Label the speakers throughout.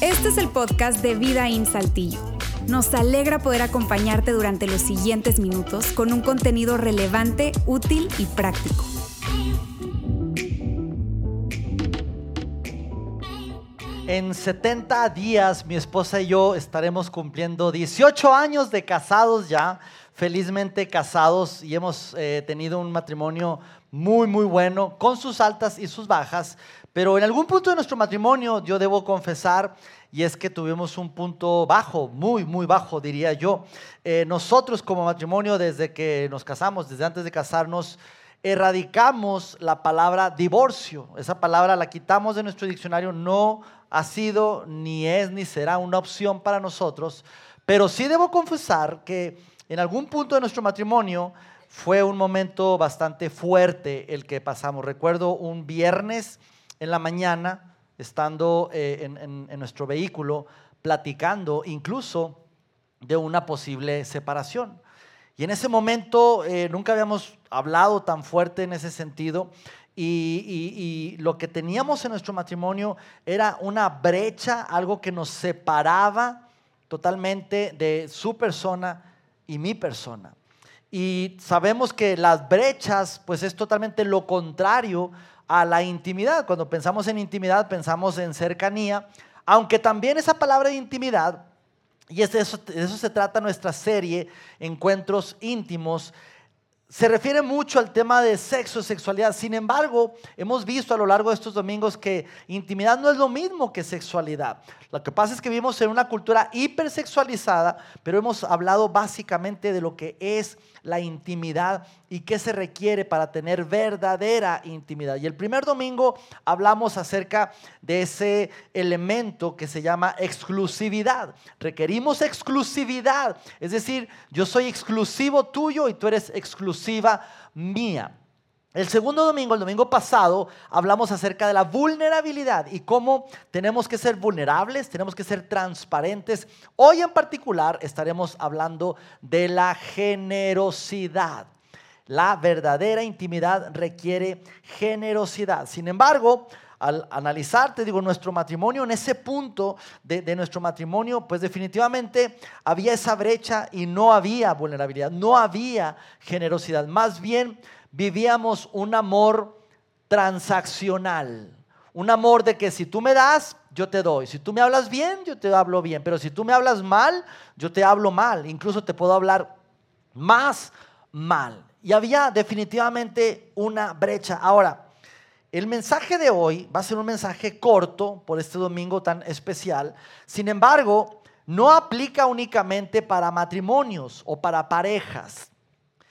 Speaker 1: Este es el podcast de Vida en Saltillo. Nos alegra poder acompañarte durante los siguientes minutos con un contenido relevante, útil y práctico.
Speaker 2: En 70 días mi esposa y yo estaremos cumpliendo 18 años de casados ya, felizmente casados y hemos eh, tenido un matrimonio muy, muy bueno, con sus altas y sus bajas, pero en algún punto de nuestro matrimonio yo debo confesar, y es que tuvimos un punto bajo, muy, muy bajo diría yo. Eh, nosotros como matrimonio desde que nos casamos, desde antes de casarnos, erradicamos la palabra divorcio. Esa palabra la quitamos de nuestro diccionario, no ha sido, ni es, ni será una opción para nosotros, pero sí debo confesar que en algún punto de nuestro matrimonio fue un momento bastante fuerte el que pasamos. Recuerdo un viernes en la mañana, estando eh, en, nuestro vehículo, platicando incluso de una posible separación. Y en ese momento eh, nunca habíamos hablado tan fuerte en ese sentido y, lo que teníamos en nuestro matrimonio era una brecha, algo que nos separaba totalmente de su persona y mi persona. Y sabemos que las brechas, pues es totalmente lo contrario a la intimidad. Cuando pensamos en intimidad, pensamos en cercanía, aunque también esa palabra de intimidad, y es de eso se trata nuestra serie, Encuentros íntimos, se refiere mucho al tema de sexo, sexualidad. Sin embargo, hemos visto a lo largo de estos domingos que intimidad no es lo mismo que sexualidad. Lo que pasa es que vivimos en una cultura hipersexualizada, pero hemos hablado básicamente de lo que es la intimidad y qué se requiere para tener verdadera intimidad. Y el primer domingo hablamos acerca de ese elemento que se llama exclusividad. Requerimos exclusividad, es decir, yo soy exclusivo tuyo y tú eres exclusiva mía. El segundo domingo, el domingo pasado, hablamos acerca de la vulnerabilidad y cómo tenemos que ser vulnerables, tenemos que ser transparentes. Hoy en particular estaremos hablando de la generosidad. La verdadera intimidad requiere generosidad. Sin embargo, al analizar, te digo, nuestro matrimonio, en ese punto de, de, nuestro matrimonio, pues definitivamente había esa brecha y no había vulnerabilidad, no había generosidad. Más bien vivíamos un amor transaccional. Un amor de que si tú me das, yo te doy. Si tú me hablas bien, yo te hablo bien. Pero si tú me hablas mal, yo te hablo mal. Incluso te puedo hablar más mal. Y había definitivamente una brecha. Ahora, el mensaje de hoy va a ser un mensaje corto por este domingo tan especial. Sin embargo, no aplica únicamente para matrimonios o para parejas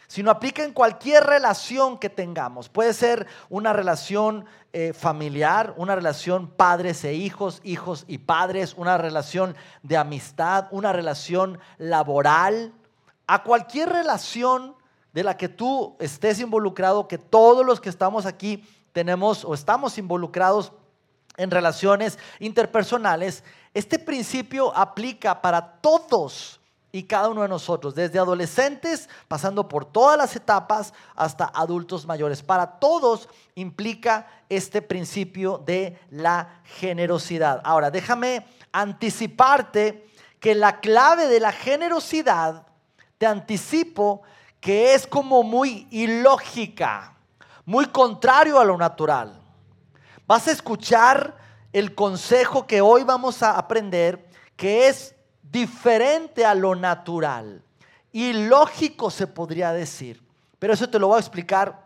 Speaker 2: sino aplica en cualquier relación que tengamos. Puede ser una relación eh, familiar, una relación padres e hijos, hijos y padres, una relación de amistad, una relación laboral, a cualquier relación de la que tú estés involucrado, que todos los que estamos aquí tenemos o estamos involucrados en relaciones interpersonales, este principio aplica para todos y cada uno de nosotros, desde adolescentes, pasando por todas las etapas hasta adultos mayores. Para todos implica este principio de la generosidad. Ahora, déjame anticiparte que la clave de la generosidad, te anticipo que es como muy ilógica, muy contrario a lo natural. Vas a escuchar el consejo que hoy vamos a aprender, que es diferente a lo natural. Y lógico se podría decir. Pero eso te lo voy a explicar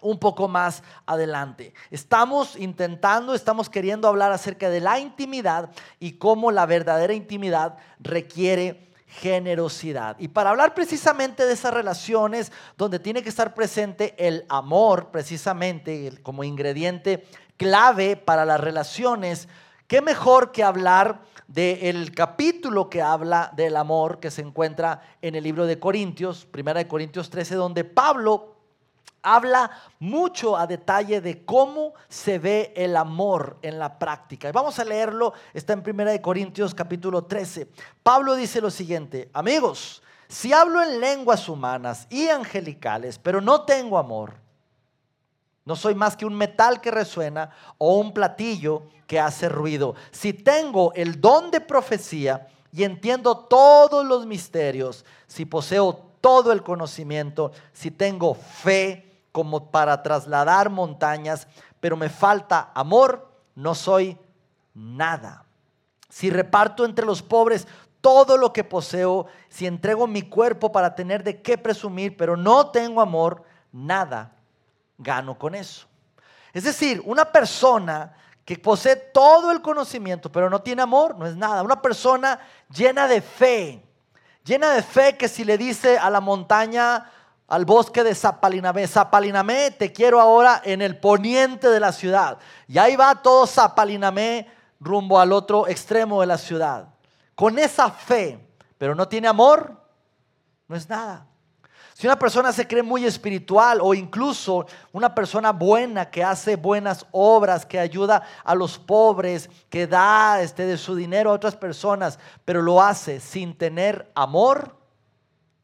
Speaker 2: un poco más adelante. Estamos intentando, estamos queriendo hablar acerca de la intimidad y cómo la verdadera intimidad requiere generosidad. Y para hablar precisamente de esas relaciones donde tiene que estar presente el amor, precisamente como ingrediente clave para las relaciones, ¿qué mejor que hablar del capítulo que habla del amor que se encuentra en el libro de Corintios, primera de Corintios 13, donde Pablo habla mucho a detalle de cómo se ve el amor en la práctica. Y vamos a leerlo, está en primera de Corintios capítulo 13. Pablo dice lo siguiente, amigos, si hablo en lenguas humanas y angelicales, pero no tengo amor, No soy más que un metal que resuena o un platillo que hace ruido. Si tengo el don de profecía y entiendo todos los misterios, si poseo todo el conocimiento, si tengo fe como para trasladar montañas, pero me falta amor, no soy nada. Si reparto entre los pobres todo lo que poseo, si entrego mi cuerpo para tener de qué presumir, pero no tengo amor, nada gano con eso. Es decir, una persona que posee todo el conocimiento, pero no tiene amor, no es nada. Una persona llena de fe, llena de fe que si le dice a la montaña, al bosque de Zapalinamé, Zapalinamé, te quiero ahora en el poniente de la ciudad. Y ahí va todo Zapalinamé rumbo al otro extremo de la ciudad. Con esa fe, pero no tiene amor, no es nada. Si una persona se cree muy espiritual o incluso una persona buena que hace buenas obras, que ayuda a los pobres, que da este, de su dinero a otras personas, pero lo hace sin tener amor,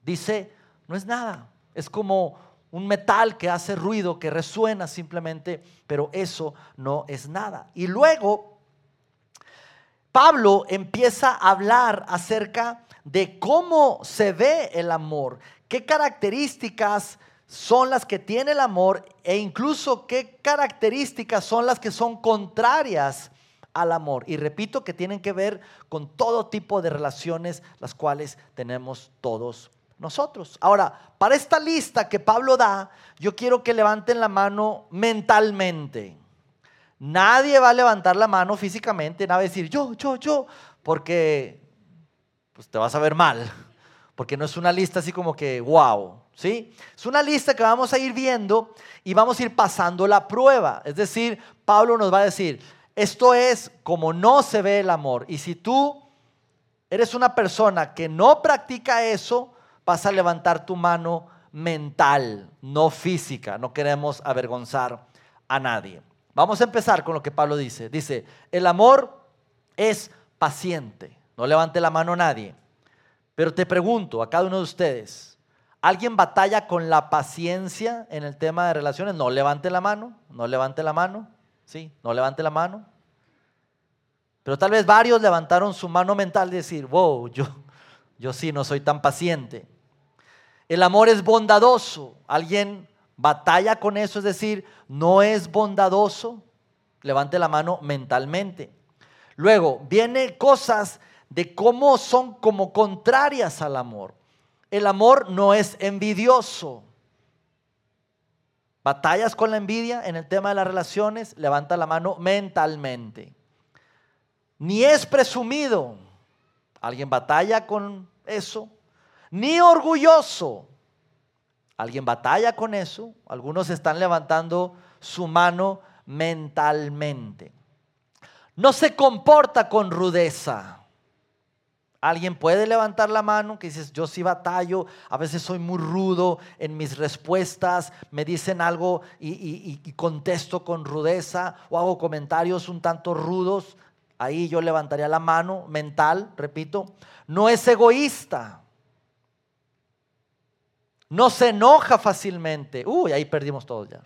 Speaker 2: dice, no es nada. Es como un metal que hace ruido, que resuena simplemente, pero eso no es nada. Y luego Pablo empieza a hablar acerca de cómo se ve el amor, qué características son las que tiene el amor e incluso qué características son las que son contrarias al amor. Y repito que tienen que ver con todo tipo de relaciones las cuales tenemos todos nosotros. Ahora, para esta lista que Pablo da, yo quiero que levanten la mano mentalmente. Nadie va a levantar la mano físicamente, nadie va a decir yo, yo, yo, porque pues te vas a ver mal, porque no es una lista así como que, wow, ¿sí? Es una lista que vamos a ir viendo y vamos a ir pasando la prueba. Es decir, Pablo nos va a decir, esto es como no se ve el amor. Y si tú eres una persona que no practica eso, vas a levantar tu mano mental, no física. No queremos avergonzar a nadie. Vamos a empezar con lo que Pablo dice. Dice, el amor es paciente. No levante la mano nadie. Pero te pregunto a cada uno de ustedes, ¿alguien batalla con la paciencia en el tema de relaciones? No levante la mano, no levante la mano, ¿sí? No levante la mano. Pero tal vez varios levantaron su mano mental y decir, wow, yo, yo sí no soy tan paciente. El amor es bondadoso. ¿Alguien batalla con eso? Es decir, no es bondadoso. Levante la mano mentalmente. Luego, viene cosas de cómo son como contrarias al amor. El amor no es envidioso. ¿Batallas con la envidia en el tema de las relaciones? Levanta la mano mentalmente. Ni es presumido. ¿Alguien batalla con eso? Ni orgulloso. ¿Alguien batalla con eso? Algunos están levantando su mano mentalmente. No se comporta con rudeza. Alguien puede levantar la mano que dices, yo sí batallo, a veces soy muy rudo en mis respuestas, me dicen algo y, contesto con rudeza o hago comentarios un tanto rudos. Ahí yo levantaría la mano mental, repito. No es egoísta. No se enoja fácilmente. Uy, ahí perdimos todos ya.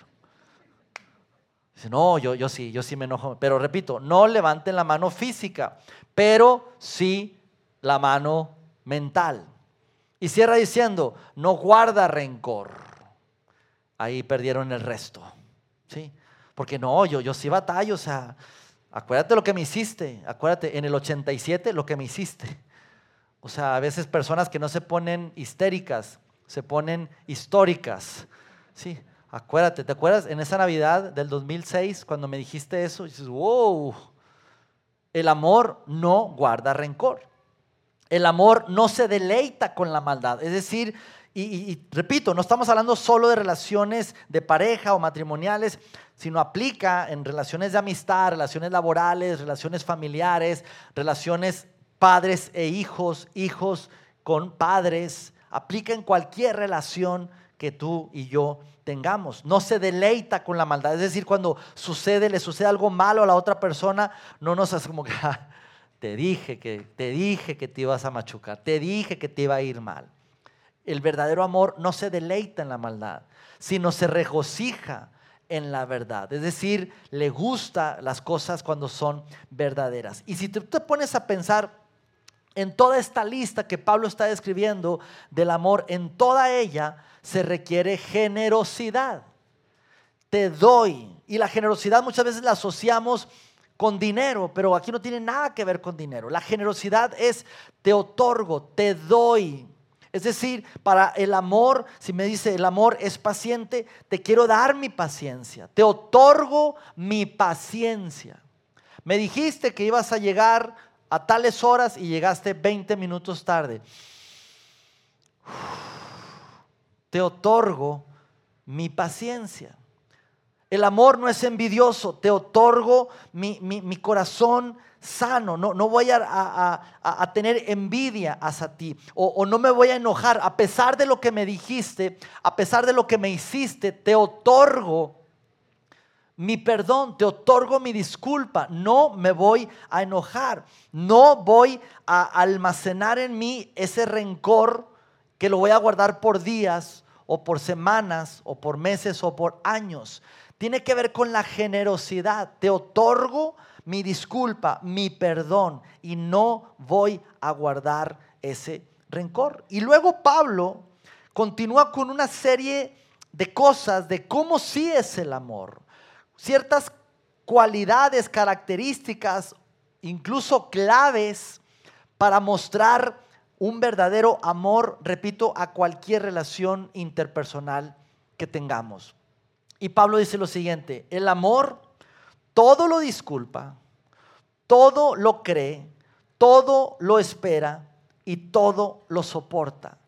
Speaker 2: Dice, no, yo, yo sí, yo sí me enojo. Pero repito, no levanten la mano física, pero sí la mano mental. Y cierra diciendo, no guarda rencor. Ahí perdieron el resto. ¿Sí? Porque no, yo, yo sí batallo, o sea, acuérdate lo que me hiciste, acuérdate, en el 87 lo que me hiciste. O sea, a veces personas que no se ponen histéricas, se ponen históricas. Sí, acuérdate, ¿te acuerdas en esa Navidad del 2006 cuando me dijiste eso? Dices, wow, el amor no guarda rencor. El amor no se deleita con la maldad. Es decir, y, repito, no estamos hablando solo de relaciones de pareja o matrimoniales, sino aplica en relaciones de amistad, relaciones laborales, relaciones familiares, relaciones padres e hijos, hijos con padres. Aplica en cualquier relación que tú y yo tengamos. No se deleita con la maldad. Es decir, cuando sucede, le sucede algo malo a la otra persona, no nos hace como que, ah, te dije que te dije que te ibas a machucar, te dije que te iba a ir mal. El verdadero amor no se deleita en la maldad, sino se regocija en la verdad. Es decir, le gusta las cosas cuando son verdaderas. Y si tú te pones a pensar en toda esta lista que Pablo está describiendo del amor, en toda ella se requiere generosidad. Te doy. Y la generosidad muchas veces la asociamos con dinero, pero aquí no tiene nada que ver con dinero. La generosidad es te otorgo, te doy. Es decir, para el amor, si me dice el amor es paciente, te quiero dar mi paciencia, te otorgo mi paciencia. Me dijiste que ibas a llegar a tales horas y llegaste 20 minutos tarde. Te otorgo mi paciencia. El amor no es envidioso, te otorgo mi, corazón sano, no, no voy a, tener envidia hacia ti o, o, no me voy a enojar. A pesar de lo que me dijiste, a pesar de lo que me hiciste, te otorgo mi perdón, te otorgo mi disculpa, no me voy a enojar, no voy a almacenar en mí ese rencor que lo voy a guardar por días o por semanas o por meses o por años tiene que ver con la generosidad. Te otorgo mi disculpa, mi perdón y no voy a guardar ese rencor. Y luego Pablo continúa con una serie de cosas de cómo sí es el amor. Ciertas cualidades, características, incluso claves para mostrar un verdadero amor, repito, a cualquier relación interpersonal que tengamos. Y Pablo dice lo siguiente, el amor todo lo disculpa, todo lo cree, todo lo espera y todo lo soporta.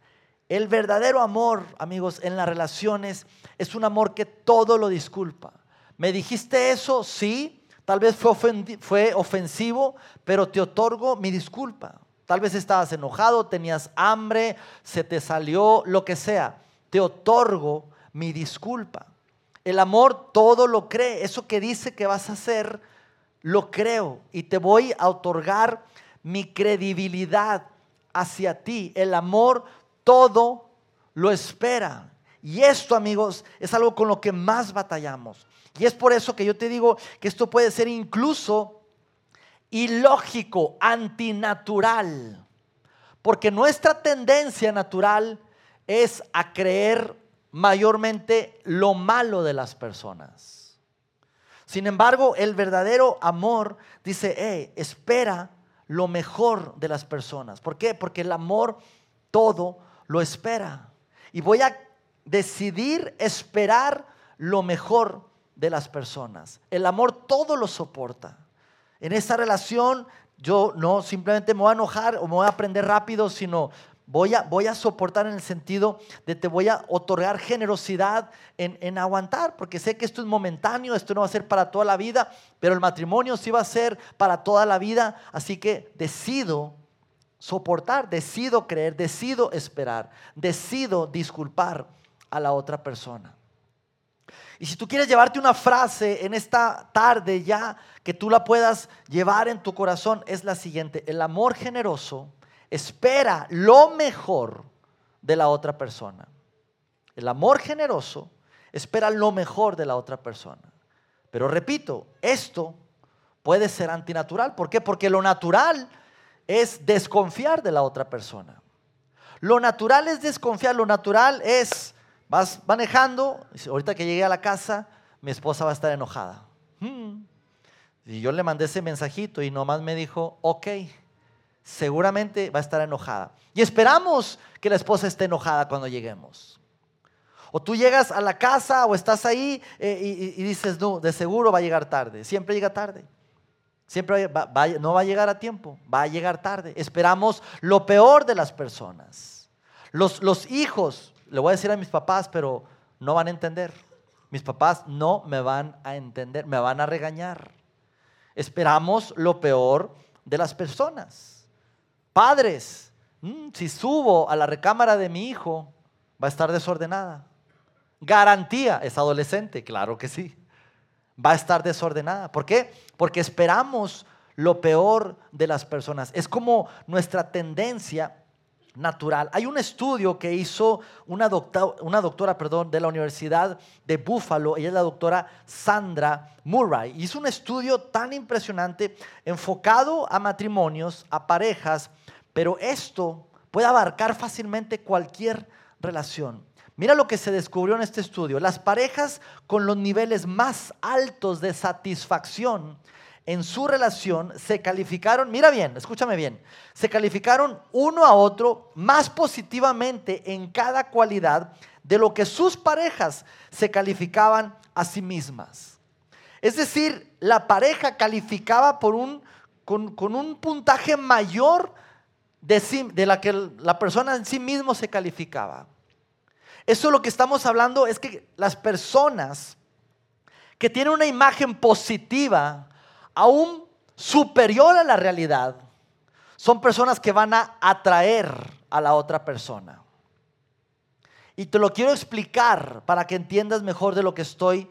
Speaker 2: El verdadero amor, amigos, en las relaciones es un amor que todo lo disculpa. ¿Me dijiste eso? Sí. Tal vez fue, fue ofensivo, pero te otorgo mi disculpa. Tal vez estabas enojado, tenías hambre, se te salió, lo que sea. Te otorgo mi disculpa. El amor todo lo cree. Eso que dice que vas a hacer, lo creo. Y te voy a otorgar mi credibilidad hacia ti. El amor todo lo espera. Y esto, amigos, es algo con lo que más batallamos. Y es por eso que yo te digo que esto puede ser incluso ilógico, antinatural. Porque nuestra tendencia natural es a creer mayormente lo malo de las personas. Sin embargo, el verdadero amor dice, hey, espera lo mejor de las personas. ¿Por qué? Porque el amor todo lo espera. Y voy a decidir esperar lo mejor de las personas. El amor todo lo soporta. En esa relación yo no simplemente me voy a enojar o me voy a aprender rápido, sino Voy a, voy a, soportar en el sentido de te voy a otorgar generosidad en, en, aguantar, porque sé que esto es momentáneo, esto no va a ser para toda la vida, pero el matrimonio sí va a ser para toda la vida, así que decido soportar, decido creer, decido esperar, decido disculpar a la otra persona. Y si tú quieres llevarte una frase en esta tarde ya, que tú la puedas llevar en tu corazón, es la siguiente, el amor generoso espera lo mejor de la otra persona. El amor generoso espera lo mejor de la otra persona. Pero repito, esto puede ser antinatural. ¿Por qué? Porque lo natural es desconfiar de la otra persona. Lo natural es desconfiar, lo natural es, vas manejando, ahorita que llegué a la casa, mi esposa va a estar enojada. Hmm. Y yo le mandé ese mensajito y nomás me dijo, ok seguramente va a estar enojada. Y esperamos que la esposa esté enojada cuando lleguemos. O tú llegas a la casa o estás ahí eh, y, dices, no, de seguro va a llegar tarde. Siempre llega tarde. Siempre no va a llegar a tiempo, va a llegar tarde. Esperamos lo peor de las personas. Los, los hijos, le voy a decir a mis papás, pero no van a entender. Mis papás no me van a entender, me van a regañar. Esperamos lo peor de las personas. Padres, mm, si subo a la recámara de mi hijo, va a estar desordenada. Garantía, es adolescente, claro que sí. Va a estar desordenada. ¿Por qué? Porque esperamos lo peor de las personas. Es como nuestra tendencia natural. Hay un estudio que hizo una, una doctora perdón, de la Universidad de Buffalo, ella es la doctora Sandra Murray. Hizo un estudio tan impresionante enfocado a matrimonios, a parejas, pero esto puede abarcar fácilmente cualquier relación. Mira lo que se descubrió en este estudio. Las parejas con los niveles más altos de satisfacción en su relación se calificaron, mira bien, escúchame bien, se calificaron uno a otro más positivamente en cada cualidad de lo que sus parejas se calificaban a sí mismas. Es decir, la pareja calificaba por un, con, un puntaje mayor de, de la que la persona en sí mismo se calificaba. Eso lo que estamos hablando es que las personas que tienen una imagen positiva, aún superior a la realidad, son personas que van a atraer a la otra persona. Y te lo quiero explicar para que entiendas mejor de lo que estoy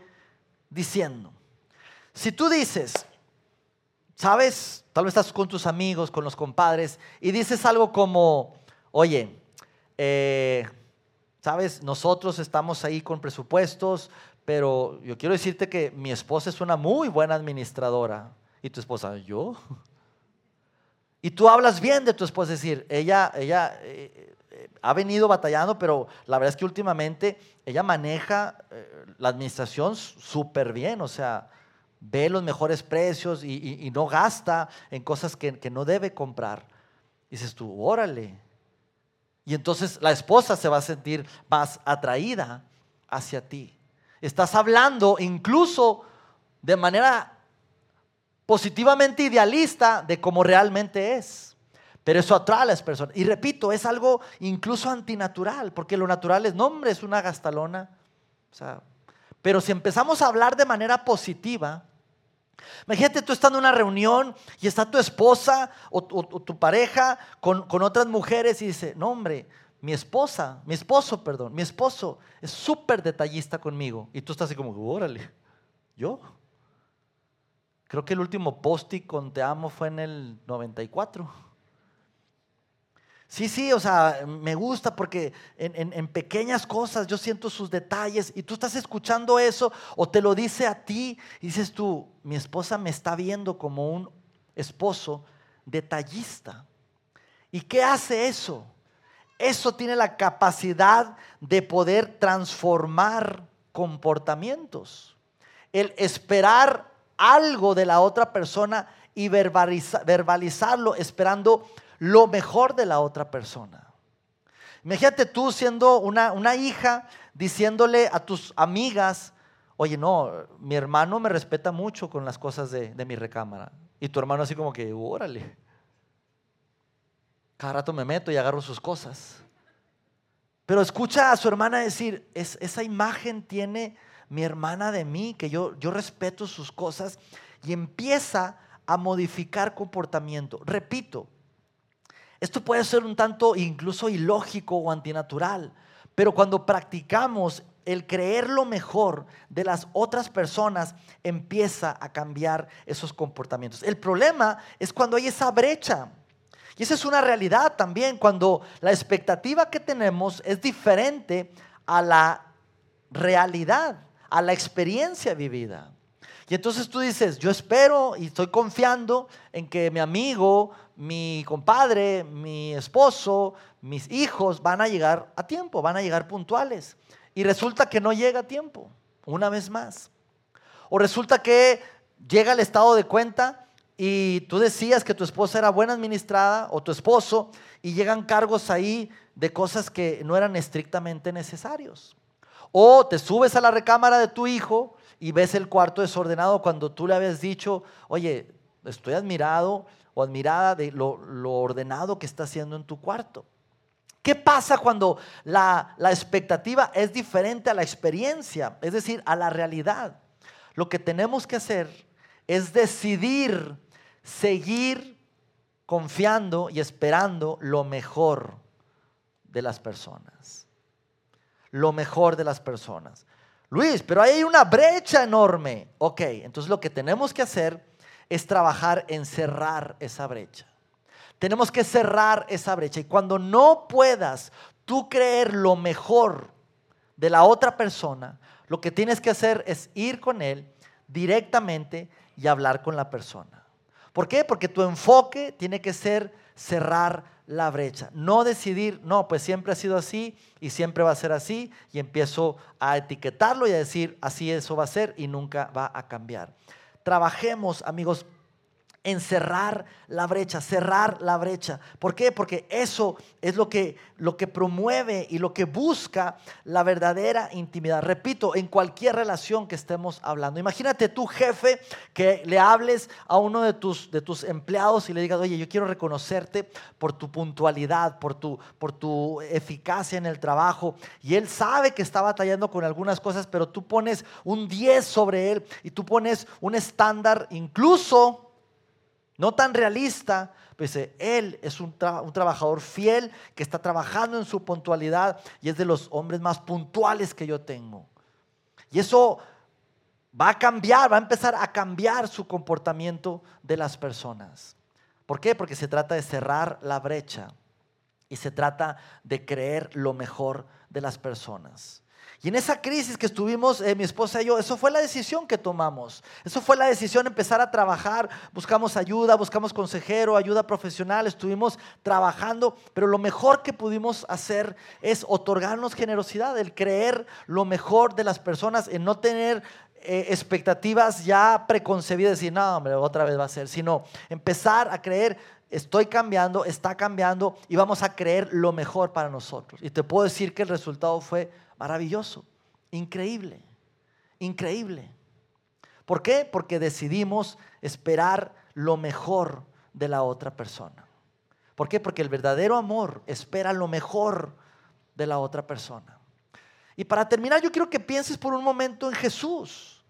Speaker 2: diciendo. Si tú dices, sabes, tal vez estás con tus amigos, con los compadres, y dices algo como, oye, eh, sabes, nosotros estamos ahí con presupuestos, pero yo quiero decirte que mi esposa es una muy buena administradora. Y tu esposa, ¿yo? Y tú hablas bien de tu esposa, es decir, ella, ella eh, eh, ha venido batallando, pero la verdad es que últimamente ella maneja eh, la administración súper bien, o sea, ve los mejores precios y, no gasta en cosas que, que no debe comprar. Dices tú, órale. Y entonces la esposa se va a sentir más atraída hacia ti. Estás hablando incluso de manera positivamente idealista de cómo realmente es. Pero eso atrae a las personas. Y repito, es algo incluso antinatural, porque lo natural es, nombre, es una gastalona. pero si empezamos a hablar de manera positiva, imagínate tú estando en una reunión y está tu esposa o, tu pareja con, con otras mujeres y dice, no hombre, mi esposa, mi esposo, perdón, mi esposo es súper detallista conmigo. Y tú estás así como, órale, ¿yo? Creo que el último post con Te amo fue en el 94. Sí, sí, o sea, me gusta porque en, en, pequeñas cosas yo siento sus detalles y tú estás escuchando eso o te lo dice a ti y dices tú, mi esposa me está viendo como un esposo detallista. ¿Y qué hace eso? Eso tiene la capacidad de poder transformar comportamientos. El esperar algo de la otra persona y verbalizarlo esperando lo mejor de la otra persona. Imagínate tú siendo una, una hija diciéndole a tus amigas, oye, no, mi hermano me respeta mucho con las cosas de, de mi recámara. Y tu hermano así como que, órale. Cada rato me meto y agarro sus cosas. Pero escucha a su hermana decir, es, esa imagen tiene mi hermana de mí, que yo, yo respeto sus cosas, y empieza a modificar comportamiento. Repito, esto puede ser un tanto incluso ilógico o antinatural, pero cuando practicamos el creer lo mejor de las otras personas, empieza a cambiar esos comportamientos. El problema es cuando hay esa brecha y esa es una realidad también cuando la expectativa que tenemos es diferente a la realidad, a la experiencia vivida. Y entonces tú dices, yo espero y estoy confiando en que mi amigo, mi compadre, mi esposo, mis hijos van a llegar a tiempo, van a llegar puntuales. Y resulta que no llega a tiempo, una vez más. O resulta que llega el estado de cuenta y tú decías que tu esposa era buena administrada o tu esposo y llegan cargos ahí de cosas que no eran estrictamente necesarios. O te subes a la recámara de tu hijo y ves el cuarto desordenado cuando tú le habías dicho, oye, estoy admirado o admirada de lo, ordenado que está haciendo en tu cuarto. ¿Qué pasa cuando la, expectativa es diferente a la experiencia, es decir, a la realidad? Lo que tenemos que hacer es decidir seguir confiando y esperando lo mejor de las personas. Lo mejor de las personas. Luis, pero hay una brecha enorme. Ok, entonces lo que tenemos que hacer es trabajar en cerrar esa brecha. Tenemos que cerrar esa brecha. Y cuando no puedas tú creer lo mejor de la otra persona, lo que tienes que hacer es ir con él directamente y hablar con la persona. ¿Por qué? Porque tu enfoque tiene que ser cerrar la brecha. No decidir, no, pues siempre ha sido así y siempre va a ser así y empiezo a etiquetarlo y a decir, así eso va a ser y nunca va a cambiar. Trabajemos, amigos, en cerrar la brecha, cerrar la brecha. ¿Por qué? Porque eso es lo que, lo que promueve y lo que busca la verdadera intimidad. Repito, en cualquier relación que estemos hablando. Imagínate tu jefe que le hables a uno de tus, de tus empleados y le digas, oye, yo quiero reconocerte por tu puntualidad, por tu, por tu eficacia en el trabajo. Y él sabe que está batallando con algunas cosas, pero tú pones un 10 sobre él y tú pones un estándar incluso no tan realista, pues él es un, un, trabajador fiel que está trabajando en su puntualidad y es de los hombres más puntuales que yo tengo. Y eso va a cambiar, va a empezar a cambiar su comportamiento de las personas. ¿Por qué? Porque se trata de cerrar la brecha y se trata de creer lo mejor de las personas. Y en esa crisis que estuvimos, eh, mi esposa y yo, eso fue la decisión que tomamos. Eso fue la decisión empezar a trabajar. Buscamos ayuda, buscamos consejero, ayuda profesional, estuvimos trabajando. Pero lo mejor que pudimos hacer es otorgarnos generosidad, el creer lo mejor de las personas, en no tener eh, expectativas ya preconcebidas, decir, no, hombre, otra vez va a ser, sino empezar a creer estoy cambiando, está cambiando y vamos a creer lo mejor para nosotros. Y te puedo decir que el resultado fue Maravilloso, increíble, increíble. ¿Por qué? Porque decidimos esperar lo mejor de la otra persona. ¿Por qué? Porque el verdadero amor espera lo mejor de la otra persona. Y para terminar, yo quiero que pienses por un momento en Jesús.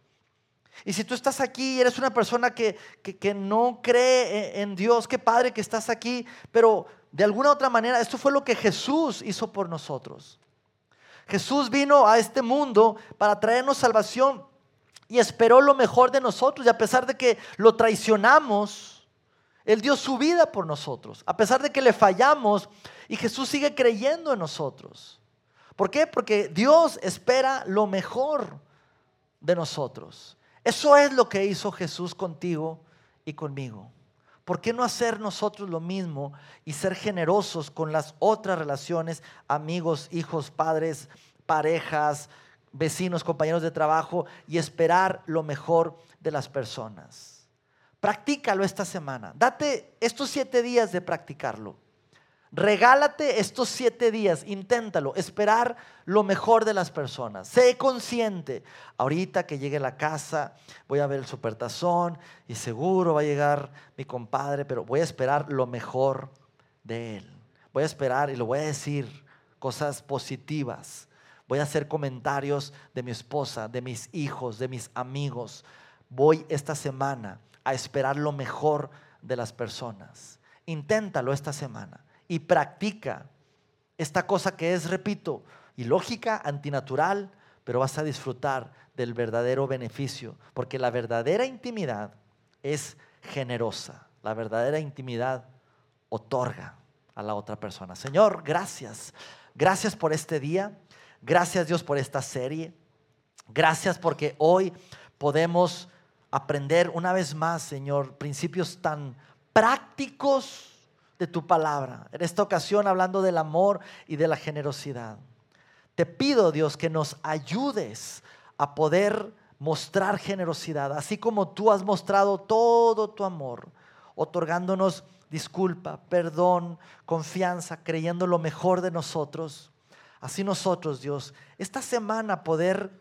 Speaker 2: Y si tú estás aquí y eres una persona que, que, no cree en Dios, qué padre que estás aquí, pero de alguna otra manera, esto fue lo que Jesús hizo por nosotros. Jesús vino a este mundo para traernos salvación y esperó lo mejor de nosotros. Y a pesar de que lo traicionamos, Él dio su vida por nosotros. A pesar de que le fallamos, y Jesús sigue creyendo en nosotros. ¿Por qué? Porque Dios espera lo mejor de nosotros. Eso es lo que hizo Jesús contigo y conmigo. ¿Por qué no hacer nosotros lo mismo y ser generosos con las otras relaciones, amigos, hijos, padres, parejas, vecinos, compañeros de trabajo y esperar lo mejor de las personas? Practícalo esta semana. Date estos siete días de practicarlo. Regálate estos siete días, inténtalo, esperar lo mejor de las personas. Sé consciente. Ahorita que llegue a la casa, voy a ver el supertazón y seguro va a llegar mi compadre, pero voy a esperar lo mejor de él. Voy a esperar y lo voy a decir cosas positivas. Voy a hacer comentarios de mi esposa, de mis hijos, de mis amigos. Voy esta semana a esperar lo mejor de las personas. Inténtalo esta semana y practica esta cosa que es, repito, ilógica, antinatural, pero vas a disfrutar del verdadero beneficio, porque la verdadera intimidad es generosa, la verdadera intimidad otorga a la otra persona. Señor, gracias, gracias por este día, gracias Dios por esta serie, gracias porque hoy podemos aprender una vez más, Señor, principios tan prácticos de tu palabra. En esta ocasión hablando del amor y de la generosidad. Te pido, Dios, que nos ayudes a poder mostrar generosidad, así como tú has mostrado todo tu amor, otorgándonos disculpa, perdón, confianza, creyendo lo mejor de nosotros. Así nosotros, Dios, esta semana poder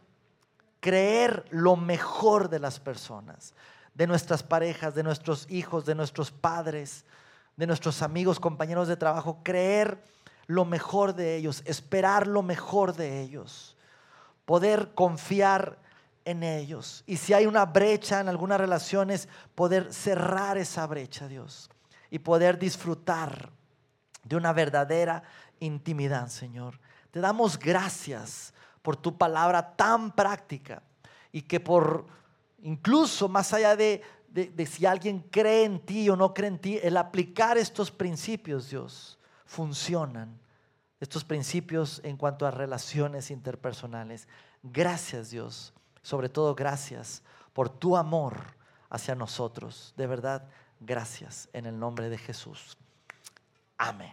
Speaker 2: creer lo mejor de las personas, de nuestras parejas, de nuestros hijos, de nuestros padres, de nuestros amigos, compañeros de trabajo, creer lo mejor de ellos, esperar lo mejor de ellos, poder confiar en ellos. Y si hay una brecha en algunas relaciones, poder cerrar esa brecha, Dios, y poder disfrutar de una verdadera intimidad, Señor. Te damos gracias por tu palabra tan práctica y que por incluso más allá de si alguien cree en ti o no cree en ti, el aplicar estos principios, Dios, funcionan. Estos principios en cuanto a relaciones interpersonales. Gracias, Dios. Sobre todo, gracias por tu amor hacia nosotros. De verdad, gracias en el nombre de Jesús. Amén.